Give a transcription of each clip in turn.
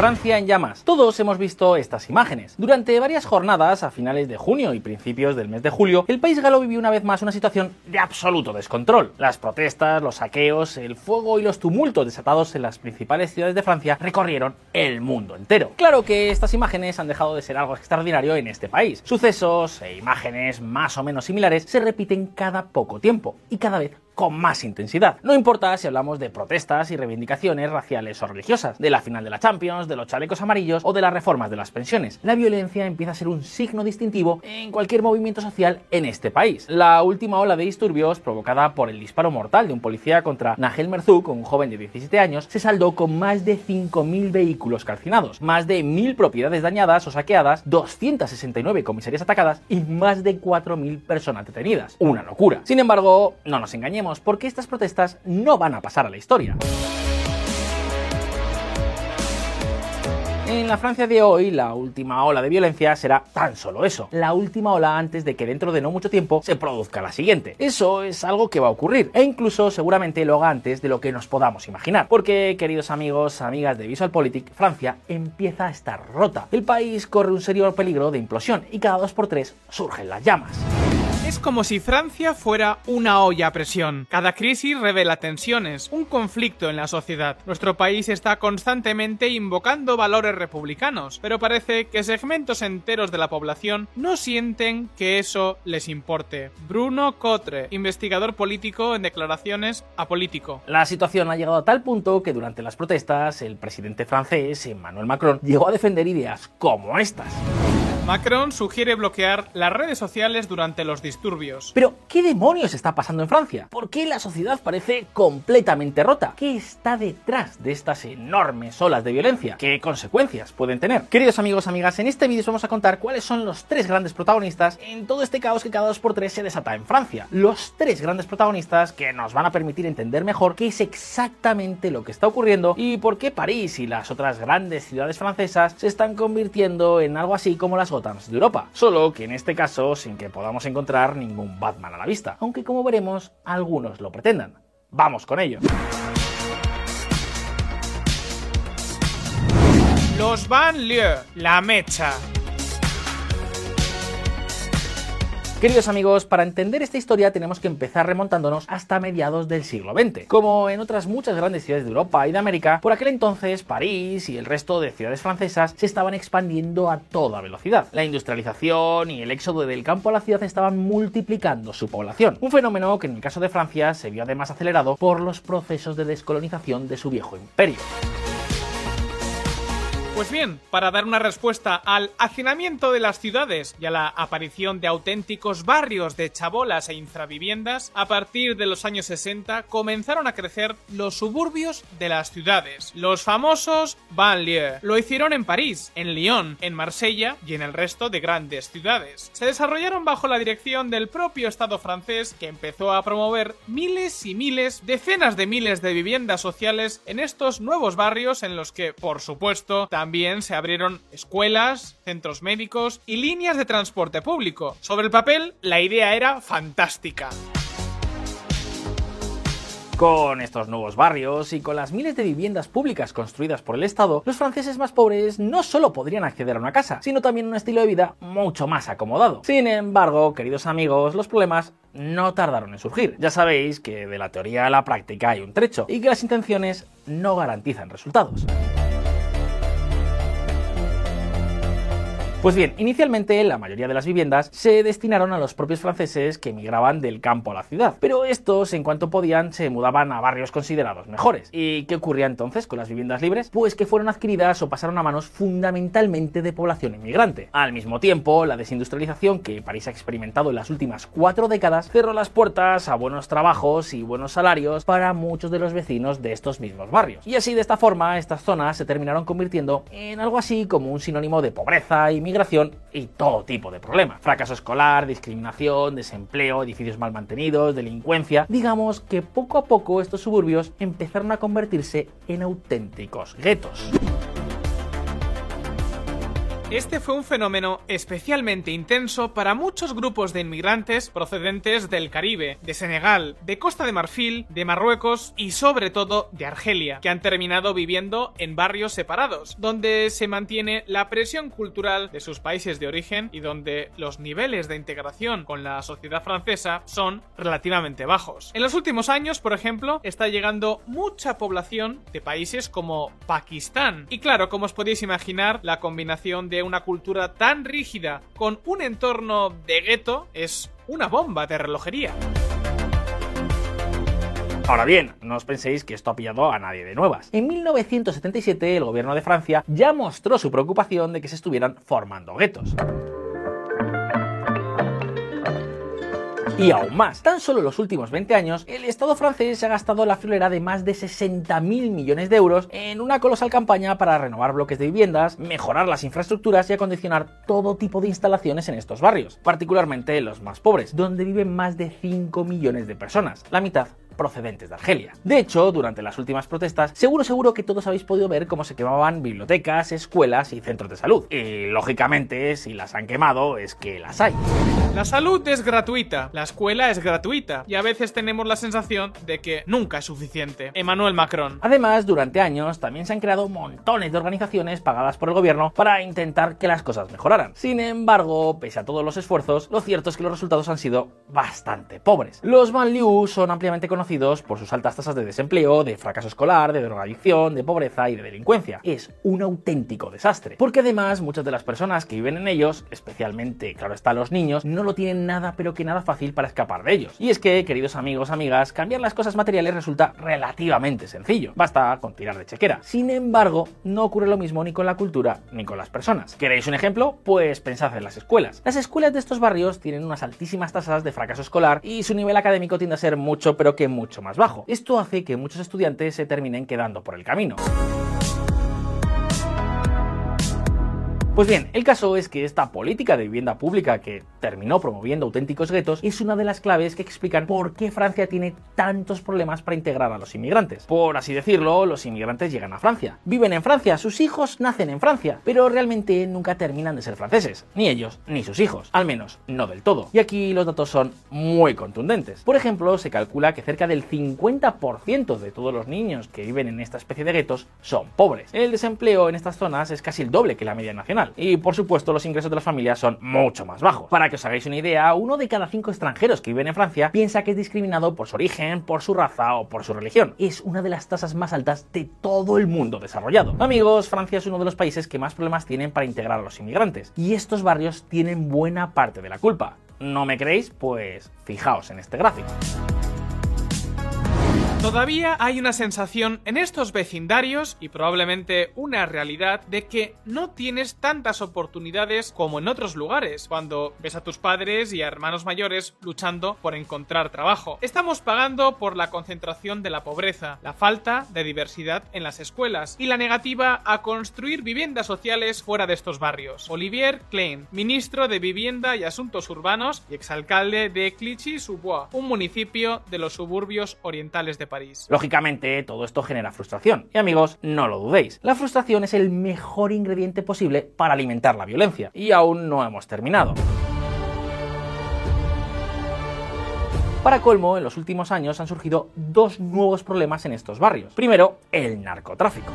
Francia en llamas. Todos hemos visto estas imágenes. Durante varias jornadas, a finales de junio y principios del mes de julio, el país galo vivió una vez más una situación de absoluto descontrol. Las protestas, los saqueos, el fuego y los tumultos desatados en las principales ciudades de Francia recorrieron el mundo entero. Claro que estas imágenes han dejado de ser algo extraordinario en este país. Sucesos e imágenes más o menos similares se repiten cada poco tiempo y cada vez con más intensidad. No importa si hablamos de protestas y reivindicaciones raciales o religiosas, de la final de la Champions, de los chalecos amarillos o de las reformas de las pensiones. La violencia empieza a ser un signo distintivo en cualquier movimiento social en este país. La última ola de disturbios, provocada por el disparo mortal de un policía contra Nagel Merzouk, un joven de 17 años, se saldó con más de 5.000 vehículos calcinados, más de 1.000 propiedades dañadas o saqueadas, 269 comisarías atacadas y más de 4.000 personas detenidas. Una locura. Sin embargo, no nos engañemos, porque estas protestas no van a pasar a la historia. En la Francia de hoy, la última ola de violencia será tan solo eso, la última ola antes de que dentro de no mucho tiempo se produzca la siguiente. Eso es algo que va a ocurrir, e incluso seguramente lo haga antes de lo que nos podamos imaginar. Porque, queridos amigos, amigas de VisualPolitik, Francia empieza a estar rota. El país corre un serio peligro de implosión y cada dos por tres surgen las llamas. Es como si Francia fuera una olla a presión. Cada crisis revela tensiones, un conflicto en la sociedad. Nuestro país está constantemente invocando valores republicanos, pero parece que segmentos enteros de la población no sienten que eso les importe. Bruno Cotre, investigador político en declaraciones apolítico. La situación ha llegado a tal punto que durante las protestas el presidente francés, Emmanuel Macron, llegó a defender ideas como estas. Macron sugiere bloquear las redes sociales durante los disturbios. Pero, ¿qué demonios está pasando en Francia? ¿Por qué la sociedad parece completamente rota? ¿Qué está detrás de estas enormes olas de violencia? ¿Qué consecuencias pueden tener? Queridos amigos, amigas, en este vídeo os vamos a contar cuáles son los tres grandes protagonistas en todo este caos que cada dos por tres se desata en Francia. Los tres grandes protagonistas que nos van a permitir entender mejor qué es exactamente lo que está ocurriendo y por qué París y las otras grandes ciudades francesas se están convirtiendo en algo así como las de Europa, solo que en este caso sin que podamos encontrar ningún Batman a la vista, aunque como veremos algunos lo pretendan. Vamos con ello. Los banlieues, la mecha. Queridos amigos, para entender esta historia tenemos que empezar remontándonos hasta mediados del siglo XX. Como en otras muchas grandes ciudades de Europa y de América, por aquel entonces París y el resto de ciudades francesas se estaban expandiendo a toda velocidad. La industrialización y el éxodo del campo a la ciudad estaban multiplicando su población. Un fenómeno que en el caso de Francia se vio además acelerado por los procesos de descolonización de su viejo imperio. Pues bien, para dar una respuesta al hacinamiento de las ciudades y a la aparición de auténticos barrios de chabolas e infraviviendas, a partir de los años 60 comenzaron a crecer los suburbios de las ciudades, los famosos banlieues. Lo hicieron en París, en Lyon, en Marsella y en el resto de grandes ciudades. Se desarrollaron bajo la dirección del propio Estado francés que empezó a promover miles y miles, decenas de miles de viviendas sociales en estos nuevos barrios en los que, por supuesto, también también se abrieron escuelas, centros médicos y líneas de transporte público. Sobre el papel, la idea era fantástica. Con estos nuevos barrios y con las miles de viviendas públicas construidas por el Estado, los franceses más pobres no solo podrían acceder a una casa, sino también a un estilo de vida mucho más acomodado. Sin embargo, queridos amigos, los problemas no tardaron en surgir. Ya sabéis que de la teoría a la práctica hay un trecho y que las intenciones no garantizan resultados. Pues bien, inicialmente la mayoría de las viviendas se destinaron a los propios franceses que emigraban del campo a la ciudad, pero estos en cuanto podían se mudaban a barrios considerados mejores. ¿Y qué ocurría entonces con las viviendas libres? Pues que fueron adquiridas o pasaron a manos fundamentalmente de población inmigrante. Al mismo tiempo, la desindustrialización que París ha experimentado en las últimas cuatro décadas cerró las puertas a buenos trabajos y buenos salarios para muchos de los vecinos de estos mismos barrios. Y así de esta forma, estas zonas se terminaron convirtiendo en algo así como un sinónimo de pobreza y migración y todo tipo de problemas. Fracaso escolar, discriminación, desempleo, edificios mal mantenidos, delincuencia. Digamos que poco a poco estos suburbios empezaron a convertirse en auténticos guetos. Este fue un fenómeno especialmente intenso para muchos grupos de inmigrantes procedentes del Caribe, de Senegal, de Costa de Marfil, de Marruecos y sobre todo de Argelia, que han terminado viviendo en barrios separados, donde se mantiene la presión cultural de sus países de origen y donde los niveles de integración con la sociedad francesa son relativamente bajos. En los últimos años, por ejemplo, está llegando mucha población de países como Pakistán. Y claro, como os podéis imaginar, la combinación de una cultura tan rígida con un entorno de gueto es una bomba de relojería. Ahora bien, no os penséis que esto ha pillado a nadie de nuevas. En 1977 el gobierno de Francia ya mostró su preocupación de que se estuvieran formando guetos. Y aún más, tan solo en los últimos 20 años, el Estado francés se ha gastado la friolera de más de 60.000 millones de euros en una colosal campaña para renovar bloques de viviendas, mejorar las infraestructuras y acondicionar todo tipo de instalaciones en estos barrios, particularmente los más pobres, donde viven más de 5 millones de personas, la mitad procedentes de Argelia. De hecho, durante las últimas protestas, seguro seguro que todos habéis podido ver cómo se quemaban bibliotecas, escuelas y centros de salud. Y lógicamente, si las han quemado, es que las hay. La salud es gratuita, la escuela es gratuita, y a veces tenemos la sensación de que nunca es suficiente. Emmanuel Macron. Además, durante años también se han creado montones de organizaciones pagadas por el gobierno para intentar que las cosas mejoraran. Sin embargo, pese a todos los esfuerzos, lo cierto es que los resultados han sido bastante pobres. Los Banlieue son ampliamente conocidos por sus altas tasas de desempleo, de fracaso escolar, de drogadicción, de pobreza y de delincuencia. Es un auténtico desastre, porque además muchas de las personas que viven en ellos, especialmente, claro está, los niños, no lo tienen nada pero que nada fácil para escapar de ellos. Y es que, queridos amigos, amigas, cambiar las cosas materiales resulta relativamente sencillo. Basta con tirar de chequera. Sin embargo, no ocurre lo mismo ni con la cultura ni con las personas. ¿Queréis un ejemplo? Pues pensad en las escuelas. Las escuelas de estos barrios tienen unas altísimas tasas de fracaso escolar y su nivel académico tiende a ser mucho pero que mucho más bajo. Esto hace que muchos estudiantes se terminen quedando por el camino. Pues bien, el caso es que esta política de vivienda pública que terminó promoviendo auténticos guetos es una de las claves que explican por qué Francia tiene tantos problemas para integrar a los inmigrantes. Por así decirlo, los inmigrantes llegan a Francia, viven en Francia, sus hijos nacen en Francia, pero realmente nunca terminan de ser franceses, ni ellos ni sus hijos, al menos no del todo. Y aquí los datos son muy contundentes. Por ejemplo, se calcula que cerca del 50% de todos los niños que viven en esta especie de guetos son pobres. El desempleo en estas zonas es casi el doble que la media y por supuesto los ingresos de las familias son mucho más bajos. Para que os hagáis una idea, uno de cada cinco extranjeros que viven en Francia piensa que es discriminado por su origen, por su raza o por su religión. Es una de las tasas más altas de todo el mundo desarrollado. Amigos, Francia es uno de los países que más problemas tienen para integrar a los inmigrantes y estos barrios tienen buena parte de la culpa. ¿No me creéis? Pues fijaos en este gráfico. Todavía hay una sensación en estos vecindarios y probablemente una realidad de que no tienes tantas oportunidades como en otros lugares, cuando ves a tus padres y a hermanos mayores luchando por encontrar trabajo. Estamos pagando por la concentración de la pobreza, la falta de diversidad en las escuelas y la negativa a construir viviendas sociales fuera de estos barrios. Olivier Klein, ministro de Vivienda y Asuntos Urbanos y exalcalde de Clichy-sous-Bois, un municipio de los suburbios orientales de Lógicamente, todo esto genera frustración. Y amigos, no lo dudéis. La frustración es el mejor ingrediente posible para alimentar la violencia. Y aún no hemos terminado. Para colmo, en los últimos años han surgido dos nuevos problemas en estos barrios. Primero, el narcotráfico.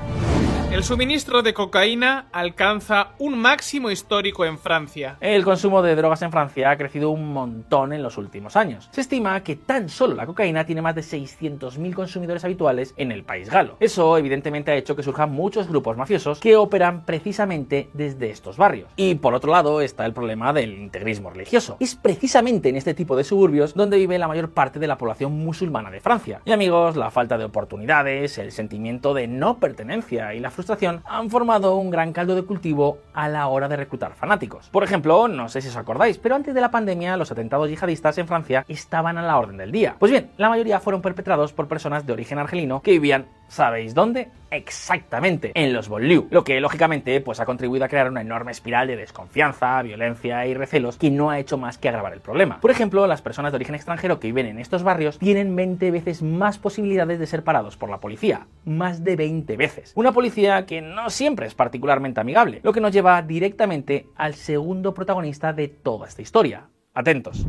El suministro de cocaína alcanza un máximo histórico en Francia. El consumo de drogas en Francia ha crecido un montón en los últimos años. Se estima que tan solo la cocaína tiene más de 600.000 consumidores habituales en el país galo. Eso evidentemente ha hecho que surjan muchos grupos mafiosos que operan precisamente desde estos barrios. Y por otro lado está el problema del integrismo religioso. Es precisamente en este tipo de suburbios donde vive la mayor parte de la población musulmana de Francia. Y amigos, la falta de oportunidades, el sentimiento de no pertenencia y la frustración han formado un gran caldo de cultivo a la hora de reclutar fanáticos. Por ejemplo, no sé si os acordáis, pero antes de la pandemia los atentados yihadistas en Francia estaban a la orden del día. Pues bien, la mayoría fueron perpetrados por personas de origen argelino que vivían ¿Sabéis dónde? Exactamente, en los Bonlieu, lo que lógicamente pues ha contribuido a crear una enorme espiral de desconfianza, violencia y recelos que no ha hecho más que agravar el problema. Por ejemplo, las personas de origen extranjero que viven en estos barrios tienen 20 veces más posibilidades de ser parados por la policía, más de 20 veces. Una policía que no siempre es particularmente amigable, lo que nos lleva directamente al segundo protagonista de toda esta historia. Atentos.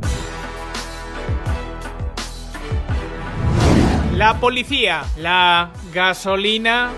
La policía, la gasolina,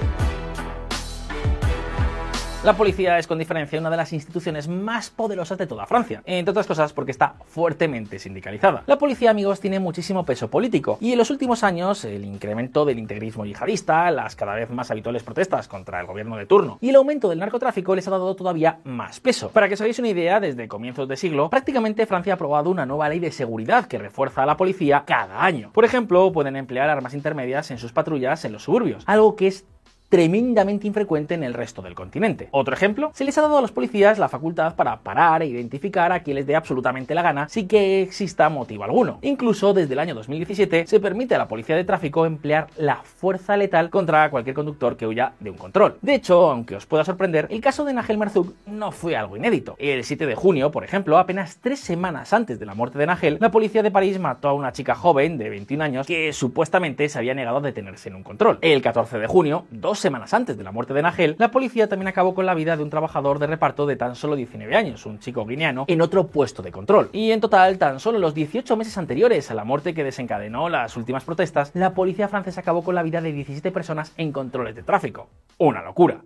la policía es con diferencia una de las instituciones más poderosas de toda Francia, entre otras cosas porque está fuertemente sindicalizada. La policía, amigos, tiene muchísimo peso político y en los últimos años el incremento del integrismo yihadista, las cada vez más habituales protestas contra el gobierno de turno y el aumento del narcotráfico les ha dado todavía más peso. Para que os hagáis una idea, desde comienzos de siglo, prácticamente Francia ha aprobado una nueva ley de seguridad que refuerza a la policía cada año. Por ejemplo, pueden emplear armas intermedias en sus patrullas en los suburbios, algo que es tremendamente infrecuente en el resto del continente. Otro ejemplo, se les ha dado a los policías la facultad para parar e identificar a quien les dé absolutamente la gana sin que exista motivo alguno. Incluso desde el año 2017 se permite a la policía de tráfico emplear la fuerza letal contra cualquier conductor que huya de un control. De hecho, aunque os pueda sorprender, el caso de Nagel Marzouk no fue algo inédito. El 7 de junio, por ejemplo, apenas tres semanas antes de la muerte de Nagel, la policía de París mató a una chica joven de 21 años que supuestamente se había negado a detenerse en un control. El 14 de junio, dos semanas antes de la muerte de Nagel, la policía también acabó con la vida de un trabajador de reparto de tan solo 19 años, un chico guineano, en otro puesto de control. Y en total, tan solo los 18 meses anteriores a la muerte que desencadenó las últimas protestas, la policía francesa acabó con la vida de 17 personas en controles de tráfico. Una locura.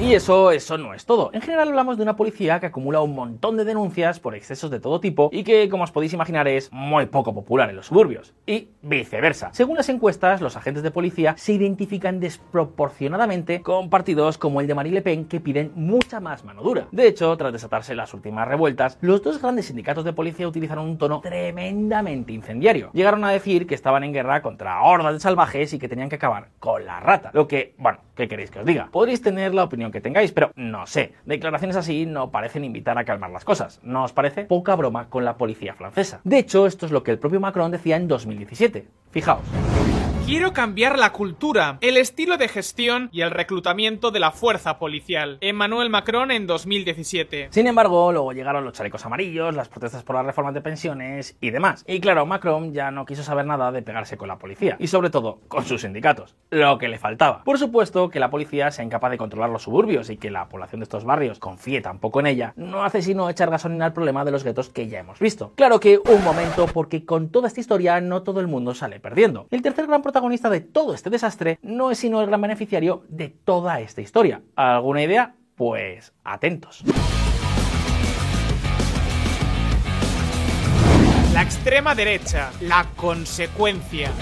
Y eso, eso no es todo. En general hablamos de una policía que acumula un montón de denuncias por excesos de todo tipo y que, como os podéis imaginar, es muy poco popular en los suburbios. Y viceversa. Según las encuestas, los agentes de policía se identifican desproporcionadamente con partidos como el de Marine Le Pen que piden mucha más mano dura. De hecho, tras desatarse las últimas revueltas, los dos grandes sindicatos de policía utilizaron un tono tremendamente incendiario. Llegaron a decir que estaban en guerra contra hordas de salvajes y que tenían que acabar con la rata. Lo que, bueno, ¿qué queréis que os diga? Podréis tener la opinión que tengáis, pero no sé. Declaraciones así no parecen invitar a calmar las cosas. ¿No os parece? Poca broma con la policía francesa. De hecho, esto es lo que el propio Macron decía en 2017. Fijaos. Quiero cambiar la cultura, el estilo de gestión y el reclutamiento de la fuerza policial. Emmanuel Macron en 2017. Sin embargo, luego llegaron los chalecos amarillos, las protestas por las reformas de pensiones y demás. Y claro, Macron ya no quiso saber nada de pegarse con la policía y sobre todo con sus sindicatos, lo que le faltaba. Por supuesto que la policía sea incapaz de controlar los suburbios y que la población de estos barrios confíe tampoco en ella, no hace sino echar gasolina al problema de los guetos que ya hemos visto. Claro que un momento, porque con toda esta historia no todo el mundo sale perdiendo. El tercer gran de todo este desastre no es sino el gran beneficiario de toda esta historia. ¿Alguna idea? Pues atentos. La extrema derecha, la consecuencia.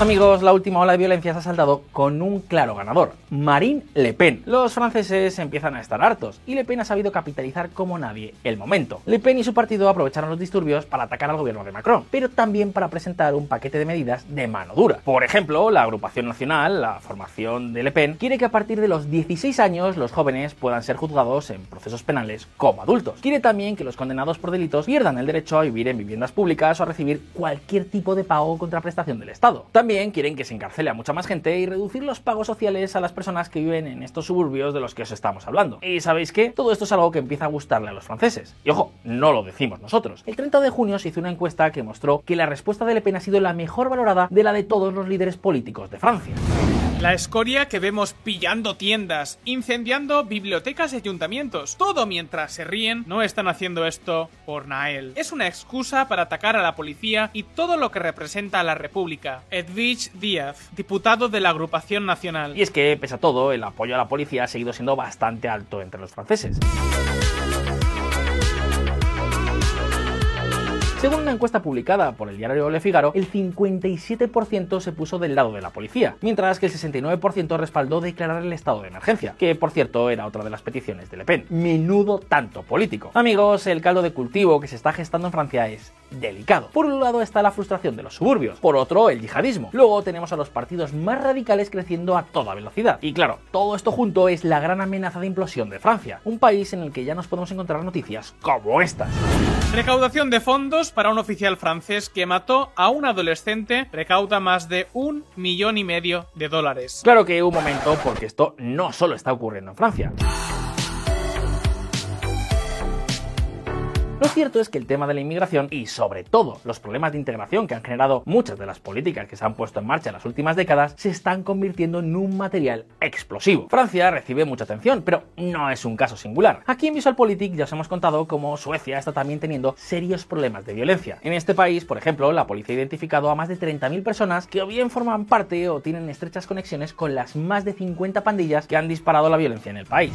Amigos, la última ola de violencia se ha saldado con un claro ganador, Marine Le Pen. Los franceses empiezan a estar hartos y Le Pen ha sabido capitalizar como nadie el momento. Le Pen y su partido aprovecharon los disturbios para atacar al gobierno de Macron, pero también para presentar un paquete de medidas de mano dura. Por ejemplo, la agrupación nacional, la formación de Le Pen, quiere que a partir de los 16 años los jóvenes puedan ser juzgados en procesos penales como adultos. Quiere también que los condenados por delitos pierdan el derecho a vivir en viviendas públicas o a recibir cualquier tipo de pago o contraprestación del Estado. Quieren que se encarcele a mucha más gente y reducir los pagos sociales a las personas que viven en estos suburbios de los que os estamos hablando. Y sabéis qué? Todo esto es algo que empieza a gustarle a los franceses. Y ojo, no lo decimos nosotros. El 30 de junio se hizo una encuesta que mostró que la respuesta de Le Pen ha sido la mejor valorada de la de todos los líderes políticos de Francia. La escoria que vemos pillando tiendas, incendiando bibliotecas y ayuntamientos. Todo mientras se ríen, no están haciendo esto por Nael. Es una excusa para atacar a la policía y todo lo que representa a la República. Edwige Díaz, diputado de la agrupación nacional. Y es que, pese a todo, el apoyo a la policía ha seguido siendo bastante alto entre los franceses. Según una encuesta publicada por el diario Le Figaro, el 57% se puso del lado de la policía, mientras que el 69% respaldó declarar el estado de emergencia, que por cierto era otra de las peticiones de Le Pen. Menudo tanto político. Amigos, el caldo de cultivo que se está gestando en Francia es delicado. Por un lado está la frustración de los suburbios, por otro el yihadismo. Luego tenemos a los partidos más radicales creciendo a toda velocidad. Y claro, todo esto junto es la gran amenaza de implosión de Francia, un país en el que ya nos podemos encontrar noticias como estas. Recaudación de fondos para un oficial francés que mató a un adolescente recauda más de un millón y medio de dólares. Claro que un momento, porque esto no solo está ocurriendo en Francia. Lo cierto es que el tema de la inmigración y sobre todo los problemas de integración que han generado muchas de las políticas que se han puesto en marcha en las últimas décadas se están convirtiendo en un material explosivo. Francia recibe mucha atención, pero no es un caso singular. Aquí en VisualPolitik ya os hemos contado cómo Suecia está también teniendo serios problemas de violencia. En este país, por ejemplo, la policía ha identificado a más de 30.000 personas que o bien forman parte o tienen estrechas conexiones con las más de 50 pandillas que han disparado la violencia en el país.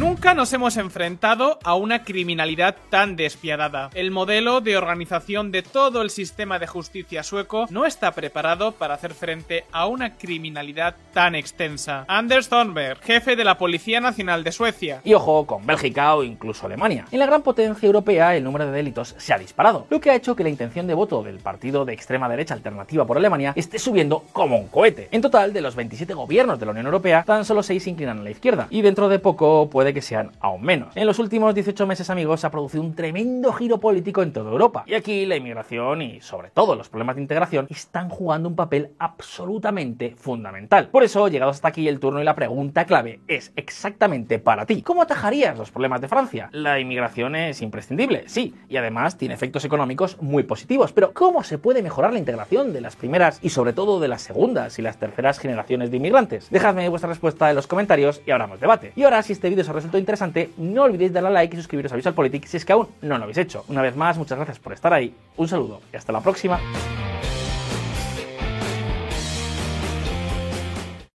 Nunca nos hemos enfrentado a una criminalidad tan despiadada. El modelo de organización de todo el sistema de justicia sueco no está preparado para hacer frente a una criminalidad tan extensa. Anders Thornberg, jefe de la Policía Nacional de Suecia. Y ojo con Bélgica o incluso Alemania. En la gran potencia europea el número de delitos se ha disparado, lo que ha hecho que la intención de voto del partido de extrema derecha alternativa por Alemania esté subiendo como un cohete. En total, de los 27 gobiernos de la Unión Europea, tan solo 6 se inclinan a la izquierda, y dentro de poco puede que sean aún menos. En los últimos 18 meses, amigos, se ha producido un tremendo giro político en toda Europa. Y aquí la inmigración y sobre todo los problemas de integración están jugando un papel absolutamente fundamental. Por eso, llegados hasta aquí el turno y la pregunta clave es exactamente para ti. ¿Cómo atajarías los problemas de Francia? La inmigración es imprescindible, sí, y además tiene efectos económicos muy positivos, pero ¿cómo se puede mejorar la integración de las primeras y sobre todo de las segundas y las terceras generaciones de inmigrantes? Dejadme vuestra respuesta en los comentarios y abramos debate. Y ahora, si este vídeo os resultó interesante, no olvidéis darle a like y suscribiros a VisualPolitik si es que aún no lo habéis hecho. Una vez más, muchas gracias por estar ahí, un saludo y hasta la próxima.